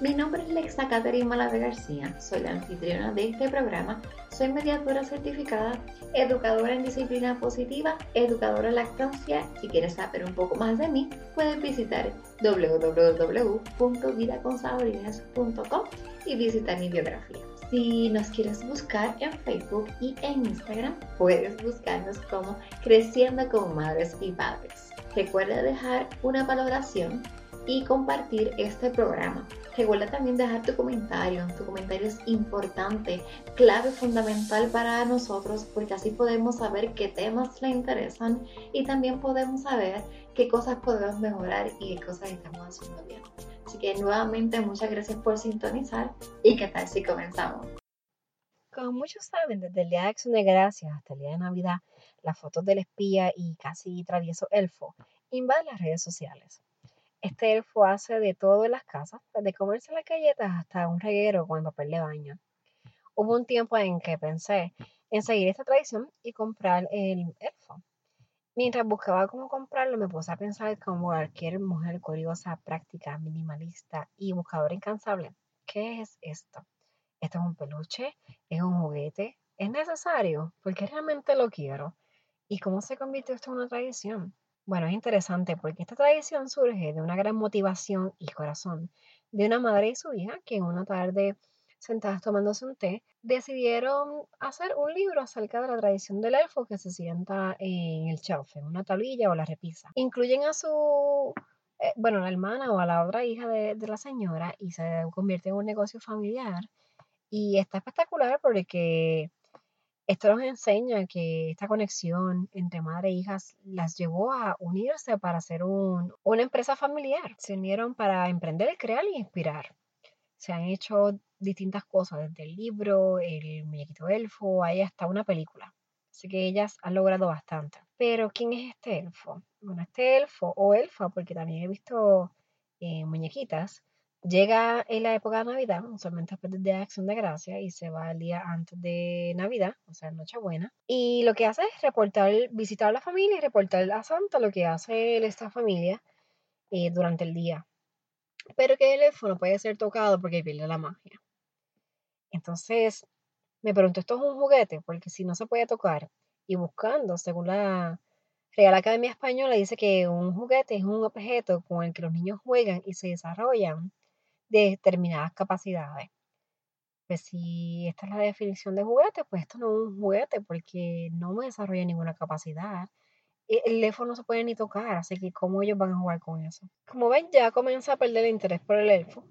Mi nombre es Lexa Catherine Malave García, soy la anfitriona de este programa, soy mediadora certificada, educadora en disciplina positiva, educadora en lactancia. Si quieres saber un poco más de mí, puedes visitar www.vidaconsaborinas.com y visitar mi biografía. Si nos quieres buscar en Facebook y en Instagram, puedes buscarnos como Creciendo como Madres y Padres. Recuerda dejar una valoración y compartir este programa. Recuerda también dejar tu comentario. Tu comentario es importante, clave, fundamental para nosotros porque así podemos saber qué temas le interesan y también podemos saber qué cosas podemos mejorar y qué cosas estamos haciendo bien. Así que nuevamente muchas gracias por sintonizar y qué tal si comenzamos. Como muchos saben, desde el Día de Acción de Gracias hasta el Día de Navidad, las fotos del espía y casi travieso elfo invaden las redes sociales. Este elfo hace de todo en las casas, desde comerse las galletas hasta un reguero con el papel de baño. Hubo un tiempo en que pensé en seguir esta tradición y comprar el elfo. Mientras buscaba cómo comprarlo, me puse a pensar como cualquier mujer curiosa, práctica, minimalista y buscadora incansable. ¿Qué es esto? ¿Esto es un peluche? ¿Es un juguete? ¿Es necesario? Porque realmente lo quiero. ¿Y cómo se convirtió esto en una tradición? Bueno, es interesante porque esta tradición surge de una gran motivación y corazón de una madre y su hija que en una tarde sentadas tomándose un té, decidieron hacer un libro acerca de la tradición del elfo que se sienta en el shelf, en una tablilla o la repisa. Incluyen a su, eh, bueno, la hermana o a la otra hija de, de la señora y se convierte en un negocio familiar. Y está espectacular porque esto nos enseña que esta conexión entre madre e hijas las llevó a unirse para hacer una empresa familiar. Se unieron para emprender, crear y inspirar. Se han hecho distintas cosas, desde el libro, el muñequito elfo, hay hasta una película. Así que ellas han logrado bastante. Pero, ¿quién es este elfo? Bueno, este elfo o elfa, porque también he visto eh, muñequitas, Llega en la época de Navidad, usualmente después de Acción de Gracia, y se va el día antes de Navidad, o sea, Nochebuena. Y lo que hace es reportar, visitar a la familia y reportar a Santa lo que hace esta familia eh, durante el día. Pero que el teléfono puede ser tocado porque pierde la magia. Entonces, me pregunto, ¿esto es un juguete? Porque si no se puede tocar, y buscando, según la Real Academia Española, dice que un juguete es un objeto con el que los niños juegan y se desarrollan de determinadas capacidades. Pues si esta es la definición de juguete, pues esto no es un juguete porque no me desarrolla ninguna capacidad. E, el teléfono no se puede ni tocar, así que ¿cómo ellos van a jugar con eso? Como ven, ya comienza a perder el interés por el elfo.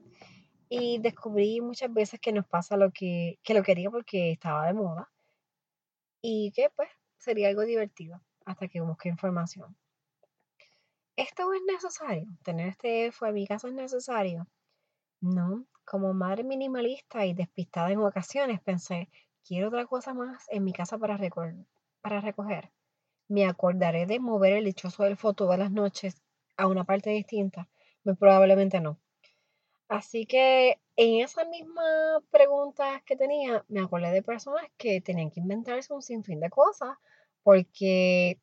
Y descubrí muchas veces que nos pasa lo que, que lo quería porque estaba de moda. Y que pues sería algo divertido hasta que busque información. ¿Esto es necesario? ¿Tener este elfo en mi casa es necesario? No, como madre minimalista y despistada en ocasiones, pensé, quiero otra cosa más en mi casa para, para recoger. Me acordaré de mover el dichoso elfo todas las noches a una parte distinta. Muy probablemente no. Así que en esas mismas preguntas que tenía, me acordé de personas que tenían que inventarse un sinfín de cosas porque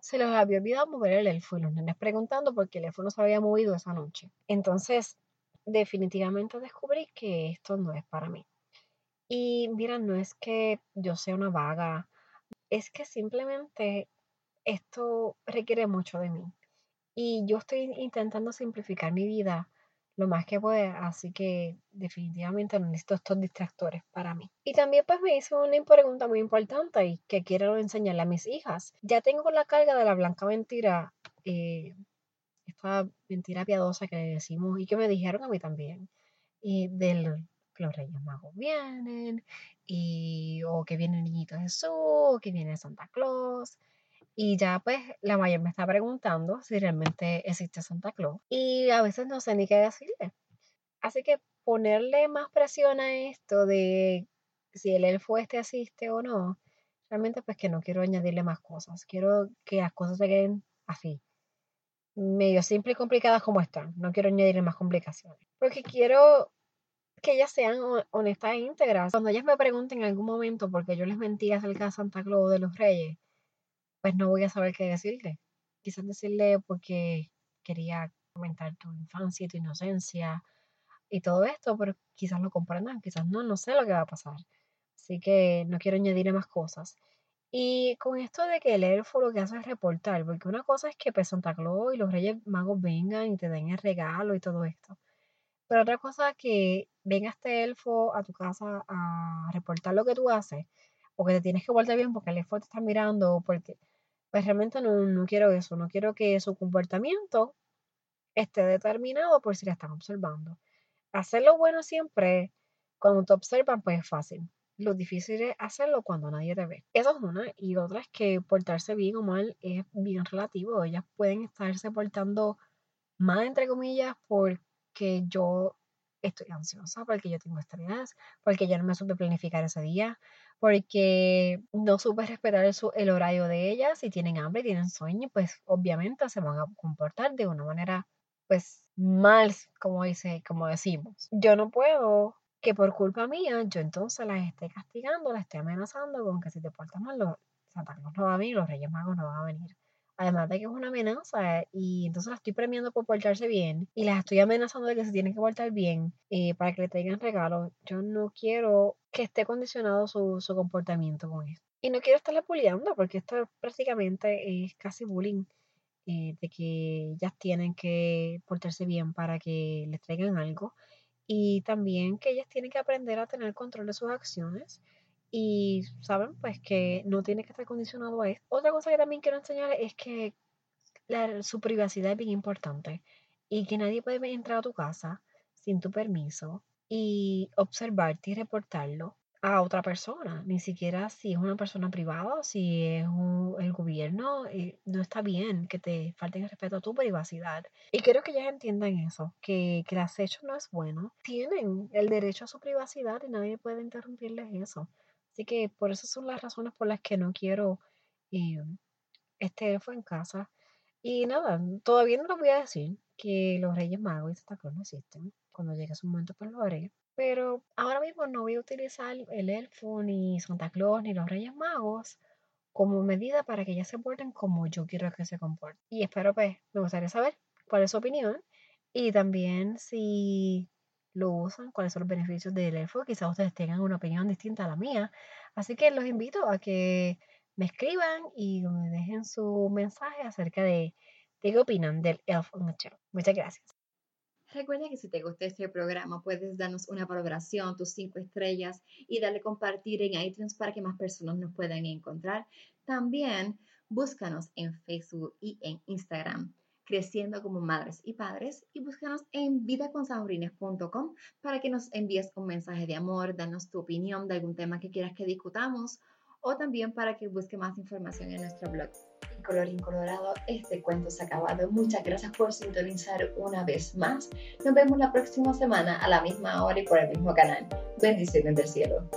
se les había olvidado mover el elfo y los nenes preguntando por qué el elfo no se había movido esa noche. Entonces, definitivamente descubrí que esto no es para mí. Y mira, no es que yo sea una vaga, es que simplemente esto requiere mucho de mí. Y yo estoy intentando simplificar mi vida lo más que pueda, así que definitivamente no necesito estos distractores para mí. Y también pues me hizo una pregunta muy importante y que quiero enseñarle a mis hijas. Ya tengo la carga de la blanca mentira eh, esta mentira piadosa que decimos y que me dijeron a mí también, y del que los Reyes Magos vienen, y o que viene el Niñito Jesús, o que viene Santa Claus. Y ya pues la mayor me está preguntando si realmente existe Santa Claus. Y a veces no sé ni qué decirle. Así que ponerle más presión a esto de si el elfo este asiste o no, realmente pues que no quiero añadirle más cosas. Quiero que las cosas se queden así, medio simple y complicadas como están. No quiero añadirle más complicaciones. Porque quiero que ellas sean honestas e íntegras. Cuando ellas me pregunten en algún momento porque yo les mentí acerca de Santa Claus de los Reyes, pues no voy a saber qué decirle. Quizás decirle porque quería comentar tu infancia y tu inocencia y todo esto, pero quizás lo comprendan, quizás no, no sé lo que va a pasar. Así que no quiero añadirle más cosas. Y con esto de que el elfo lo que hace es reportar, porque una cosa es que pues, Santa Claus y los Reyes Magos vengan y te den el regalo y todo esto. Pero otra cosa es que venga este elfo a tu casa a reportar lo que tú haces, o que te tienes que volver bien porque el elfo te está mirando, porque pues realmente no, no quiero eso, no quiero que su comportamiento esté determinado por si le están observando. Hacer lo bueno siempre, cuando te observan, pues es fácil. Lo difícil es hacerlo cuando nadie te ve. Eso es una. Y otra es que portarse bien o mal es bien relativo. Ellas pueden estarse portando mal, entre comillas, porque yo estoy ansiosa, porque yo tengo estrés, porque yo no me supe planificar ese día, porque no supe respetar el, horario de ellas. Si tienen hambre, tienen sueño, pues obviamente se van a comportar de una manera, pues, mal, como, dice, como decimos. Yo no puedo que por culpa mía yo entonces las esté castigando, las esté amenazando con que si te portas mal, los Santa no va a venir, los Reyes Magos no van a venir. Además de que es una amenaza y entonces las estoy premiando por portarse bien y las estoy amenazando de que se tienen que portar bien eh, para que le traigan regalos. Yo no quiero que esté condicionado su, su comportamiento con esto. Y no quiero estarle bulleando porque esto prácticamente es casi bullying. Eh, de que ellas tienen que portarse bien para que les traigan algo y también que ellas tienen que aprender a tener control de sus acciones y saben pues que no tiene que estar condicionado a esto. Otra cosa que también quiero enseñar es que su privacidad es bien importante y que nadie puede entrar a tu casa sin tu permiso y observarte y reportarlo a otra persona, ni siquiera si es una persona privada si es el gobierno, eh, no está bien que te falten el respeto a tu privacidad. Y quiero que ellas entiendan eso, que, que el acecho no es bueno. Tienen el derecho a su privacidad y nadie puede interrumpirles eso. Así que por eso son las razones por las que no quiero eh, este elfo en casa. Y nada, todavía no les voy a decir que los Reyes Magos y Santa no existen. Cuando llegue su momento, pues lo haré. Pero ahora mismo no voy a utilizar el elfo, ni Santa Claus, ni los Reyes Magos como medida para que ellas se porten como yo quiero que se comporten. Y espero, pues, me gustaría saber cuál es su opinión y también si lo usan, cuáles son los beneficios del elfo. Quizás ustedes tengan una opinión distinta a la mía. Así que los invito a que me escriban y me dejen su mensaje acerca de, qué opinan del elfo Muchas gracias. Recuerda que si te gusta este programa puedes darnos una valoración, tus cinco estrellas y darle compartir en iTunes para que más personas nos puedan encontrar. También búscanos en Facebook y en Instagram creciendo como madres y padres y búscanos en vidaconsaurines.com para que nos envíes un mensaje de amor, danos tu opinión de algún tema que quieras que discutamos o también para que busque más información en nuestro blog color incolorado, este cuento se ha acabado. Muchas gracias por sintonizar una vez más. Nos vemos la próxima semana a la misma hora y por el mismo canal. Bendiciones del cielo.